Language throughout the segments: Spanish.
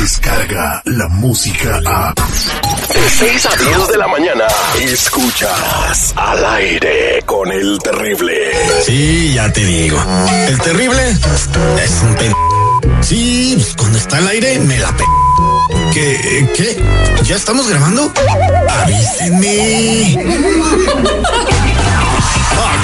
Llega la música a. De 6 a 10 de la mañana. Escuchas al aire con el terrible. Sí, ya te digo. El terrible es un pen. Sí, pues cuando está al aire me la pe. ¿Qué? ¿Qué? ¿Ya estamos grabando? Avísenme.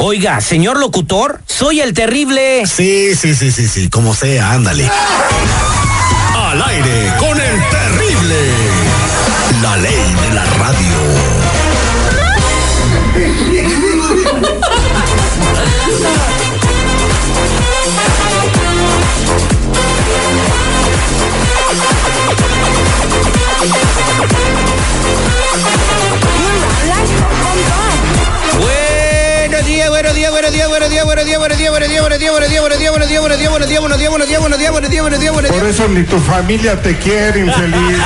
Oiga, señor locutor, soy el terrible. Sí, sí, sí, sí, sí, como sea, ándale. Al aire con el días, buenos días, buenos días, buenos días, buenos días, buenos días, buenos días, buenos días, buenos días, buenos días, buenos días, buenos días, buenos días, buenos días, buenos días, buenos días, buenos días, buenos días, buenos días. Por eso ni tu familia te quiere, infeliz.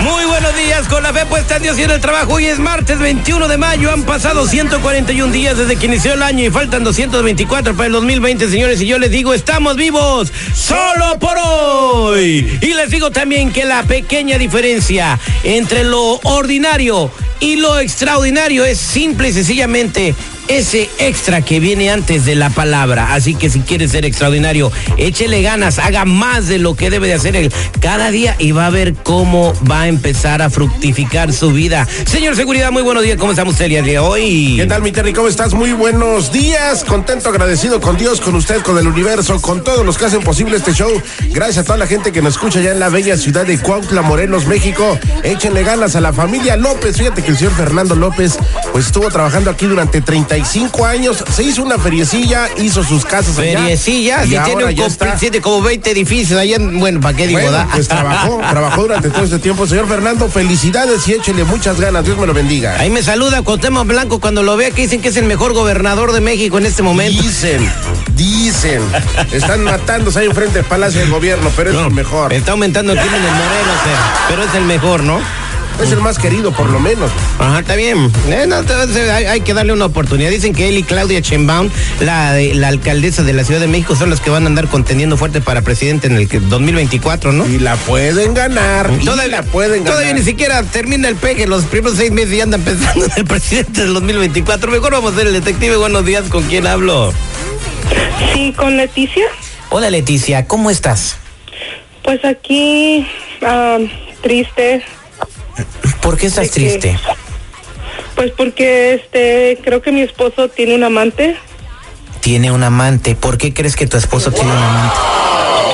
Muy buenos días, con la fe puesta en Dios y en el trabajo. Hoy es martes 21 de mayo. Han pasado 141 días desde que inició el año y faltan 224 para el 2020, señores. Y yo les digo, estamos vivos solo por hoy. Y les digo también que la pequeña diferencia entre lo ordinario y lo extraordinario es simple y sencillamente ese extra que viene antes de la palabra. Así que si quiere ser extraordinario, échele ganas, haga más de lo que debe de hacer él cada día y va a ver cómo va a empezar a fructificar su vida. Señor Seguridad, muy buenos días. ¿Cómo estamos el día de hoy? ¿Qué tal, mi Terry? ¿Cómo estás? Muy buenos días. Contento, agradecido con Dios, con usted, con el universo, con todos los que hacen posible este show. Gracias a toda la gente que nos escucha ya en la bella ciudad de Cuautla, Morelos, México. Échenle ganas a la familia López. Fíjate que el señor Fernando López, pues estuvo trabajando aquí durante 35 años. Se hizo una feriecilla, hizo sus casas allá. Feriecilla, y si tiene un tiene como 20 edificios allá, en- bueno, ¿para qué digo? Bueno, da? pues trabajó, trabajó durante todo este tiempo. Señor Fernando, felicidades y échele muchas ganas. Dios me lo bendiga. Ahí me saluda Cuauhtémoc Blanco cuando lo vea que dicen que es el mejor gobernador de México en este momento. Dicen, dicen. Están matándose ahí enfrente del Palacio del Gobierno, pero es el mejor. Está aumentando el crimen en Morelos, eh, pero es el mejor, ¿no? Es el más querido, por lo menos. Ajá, está bien. Eh, no, entonces hay, hay que darle una oportunidad. Dicen que él y Claudia Sheinbaum, la, la alcaldesa de la Ciudad de México, son los que van a andar contendiendo fuerte para presidente en el que- 2024, ¿no? Y la pueden ganar. Y la pueden ganar. Todavía ni siquiera termina el pegue, los primeros seis meses ya andan pensando en el presidente del 2024. Mejor vamos a ser el detective. Buenos días, ¿con quién hablo? Sí, con Leticia. Hola Leticia, ¿cómo estás? Pues aquí, ah, triste. ¿Por qué estás triste? Pues porque este, creo que mi esposo tiene un amante. Tiene un amante. ¿Por qué crees que tu esposo tiene un amante?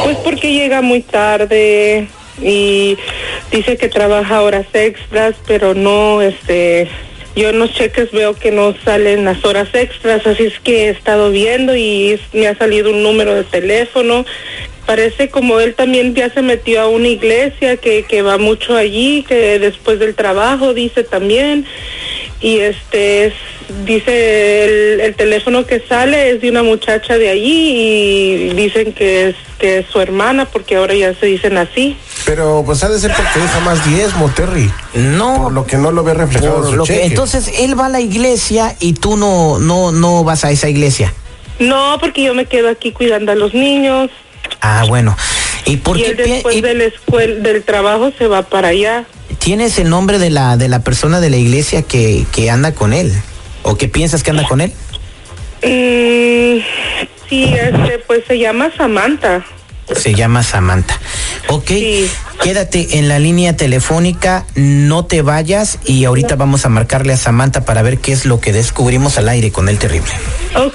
Pues porque llega muy tarde y dice que trabaja horas extras, pero no, este, yo en los cheques veo que no salen las horas extras, así es que he estado viendo y me ha salido un número de teléfono. Parece como él también ya se metió a una iglesia que, que va mucho allí, que después del trabajo dice también. Y este es, dice el, el teléfono que sale es de una muchacha de allí y dicen que es, que es su hermana porque ahora ya se dicen así. Pero pues ha de ser porque deja más diezmo, Terry. No, Por lo que no lo ve reflejado en por su lo que- entonces él va a la iglesia y tú no, no, no vas a esa iglesia. No, porque yo me quedo aquí cuidando a los niños Ah, bueno. ¿Y por y qué él después y de la escuela, del trabajo se va para allá. Tienes el nombre de la de la persona de la iglesia que, que anda con él? ¿O que piensas que anda con él? Mm, sí, este, pues se llama Samantha. Se llama Samantha. Ok, Sí. quédate en la línea telefónica, no te vayas y ahorita vamos a marcarle a Samantha para ver qué es lo que descubrimos al aire con el terrible. Ok.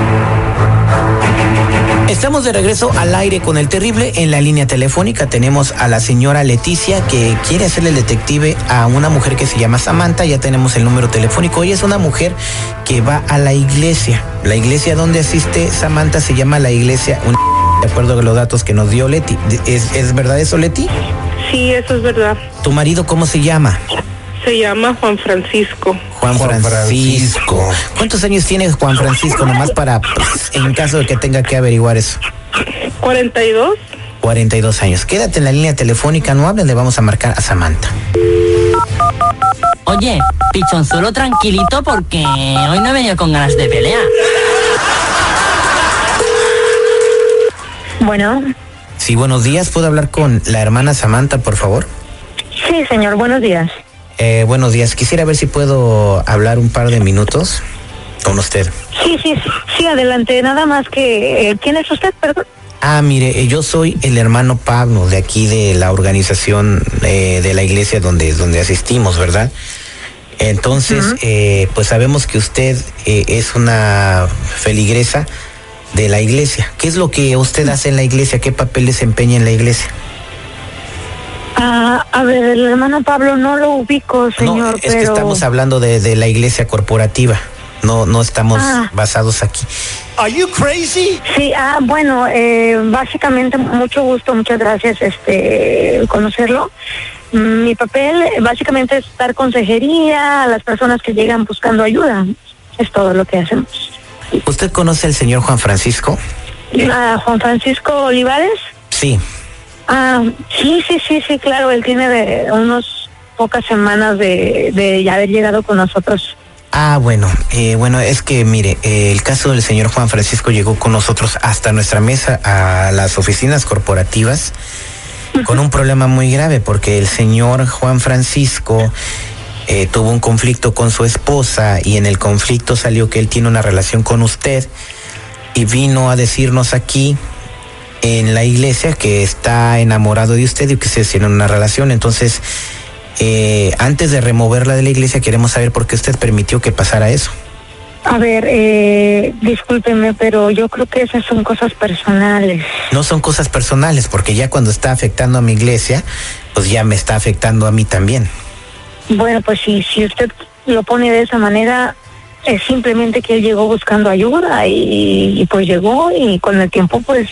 Estamos de regreso al aire con el terrible. En la línea telefónica tenemos a la señora Leticia que quiere hacerle el detective a una mujer que se llama Samantha. Ya tenemos el número telefónico. Ella es una mujer que va a la iglesia. La iglesia donde asiste Samantha se llama la iglesia. Un- De acuerdo con los datos que nos dio Leti. ¿Es, es verdad eso, Leti? Sí, eso es verdad. ¿Tu marido cómo se llama? Se llama Juan Francisco. Juan, Juan Francisco. Francisco. ¿Cuántos años tiene Juan Francisco? Nomás para, pues, en caso de que tenga que averiguar eso. 42. 42 años. Quédate en la línea telefónica, no hables, le vamos a marcar a Samantha. Oye, pichonzuelo tranquilito porque hoy no he venido con ganas de pelear. Bueno, Sí, buenos días. ¿Puedo hablar con la hermana Samantha, por favor? sí, señor, buenos días. Eh, buenos días. Quisiera ver si puedo hablar un par de minutos con usted. Sí, sí, sí, adelante. Nada más que, eh, ¿quién es usted, perdón? Ah, mire, eh, yo soy el hermano Pablo de aquí de la organización eh, de la iglesia donde, donde asistimos, ¿verdad? Entonces, eh, pues sabemos que usted eh, es una feligresa de la iglesia. ¿Qué es lo que usted hace en la iglesia? ¿Qué papel desempeña en la iglesia? Ah, a ver, el hermano Pablo no lo ubico, señor, no, es pero... que estamos hablando de, de la iglesia corporativa. No, no estamos Ah. basados aquí. Sí, ah, bueno, eh, básicamente mucho gusto, muchas gracias, este, conocerlo. Mm, Mi papel básicamente es dar consejería a las personas que llegan buscando ayuda. Es todo lo que hacemos. ¿Usted conoce al señor Juan Francisco? Ah, Juan Francisco Olivares. Sí. Ah, sí, sí, sí, sí, claro, él tiene de unos pocas semanas de, de ya haber llegado con nosotros. Ah, bueno, eh, bueno, es que mire, eh, el caso del señor Juan Francisco llegó con nosotros hasta nuestra mesa a las oficinas corporativas con un problema muy grave porque el señor Juan Francisco eh, tuvo un conflicto con su esposa y en el conflicto salió que él tiene una relación con usted y vino a decirnos aquí en la iglesia que está enamorado de usted y que se tienen una relación. Entonces, eh, antes de removerla de la iglesia, queremos saber por qué usted permitió que pasara eso. A ver, eh, discúlpeme, pero yo creo que esas son cosas personales. No son cosas personales, porque ya cuando está afectando a mi iglesia, pues ya me está afectando a mí también. Bueno, pues si, si usted lo pone de esa manera, es simplemente que él llegó buscando ayuda y, y pues llegó y con el tiempo, pues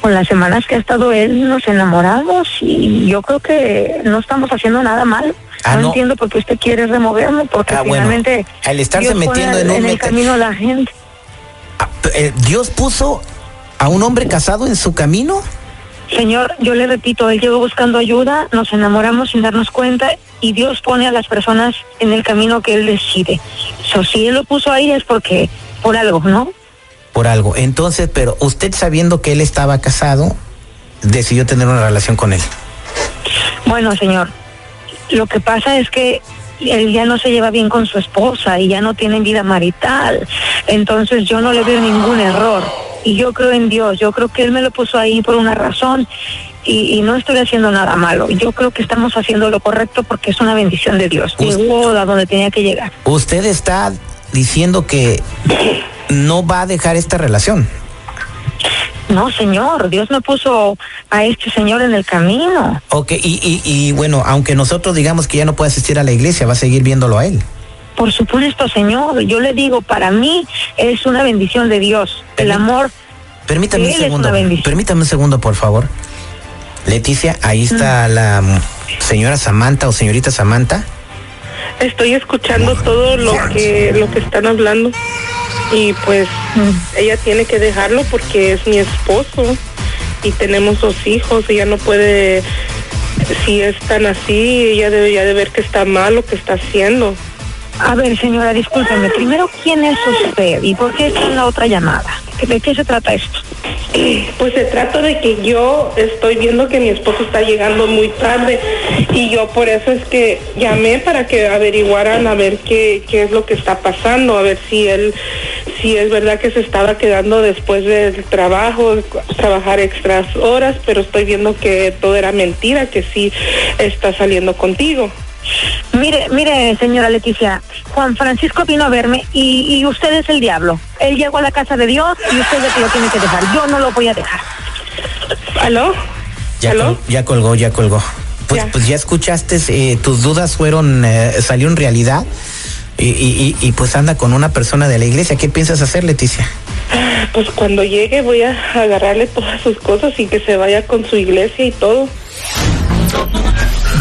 con las semanas que ha estado él, nos enamoramos y yo creo que no estamos haciendo nada mal. Ah, no, no. entiendo por qué usted quiere removerme, porque Ah, bueno, finalmente al estarse Dios metiendo en un el camino la gente. Ah, eh, Dios puso a un hombre casado en su camino. Señor, yo le repito, él llegó buscando ayuda, nos enamoramos sin darnos cuenta y Dios pone a las personas en el camino que él decide. So, si él lo puso ahí es porque, por algo, ¿no? Por algo. Entonces, pero usted sabiendo que él estaba casado, decidió tener una relación con él. Bueno, señor, lo que pasa es que él ya no se lleva bien con su esposa y ya no tienen vida marital. Entonces yo no le veo ningún error. Y yo creo en Dios, yo creo que Él me lo puso ahí por una razón y, y no estoy haciendo nada malo. Yo creo que estamos haciendo lo correcto porque es una bendición de Dios. Llegó a donde tenía que llegar. Usted está diciendo que no va a dejar esta relación. No, señor, Dios me puso a este señor en el camino. Ok, y, y, y bueno, aunque nosotros digamos que ya no puede asistir a la iglesia, va a seguir viéndolo a él. Por supuesto, señor, yo le digo, para mí es una bendición de Dios. El amor Permítame Él un es segundo. una bendición. Permítame un segundo, por favor. Leticia, ahí está la mm, señora Samantha o señorita Samantha. Estoy escuchando todo lo que lo que están hablando y pues ella tiene que dejarlo porque es mi esposo y tenemos dos hijos. Ella no puede, si es tan así, ella debería de ver que está mal lo que está haciendo. A ver, señora, discúlpeme. Primero, ¿quién es usted y por qué está en la otra llamada? ¿De qué se trata esto? Pues se trata de que yo estoy viendo que mi esposo está llegando muy tarde y yo por eso es que llamé para que averiguaran a ver qué, qué es lo que está pasando, a ver si él, si es verdad que se estaba quedando después del trabajo, trabajar extras horas, pero estoy viendo que todo era mentira, que sí está saliendo contigo. Mire, mire, señora Leticia, Juan Francisco vino a verme y, y usted es el diablo. Él llegó a la casa de Dios y usted es el que lo tiene que dejar. Yo no lo voy a dejar. ¿Aló? Ya, ¿Aló? col- ya colgó, ya colgó. Pues, Ya. pues ya escuchaste, eh, tus dudas fueron, eh, salió en realidad. Y, y- y- y, pues anda con una persona de la iglesia. ¿Qué piensas hacer, Leticia? Pues cuando llegue voy a agarrarle todas sus cosas y que se vaya con su iglesia y todo.